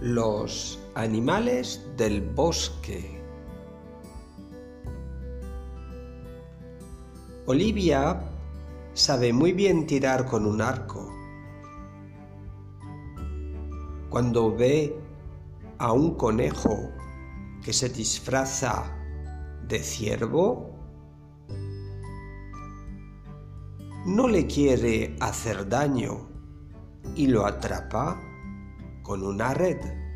Los animales del bosque. Olivia sabe muy bien tirar con un arco. Cuando ve a un conejo que se disfraza de ciervo, no le quiere hacer daño y lo atrapa con una red.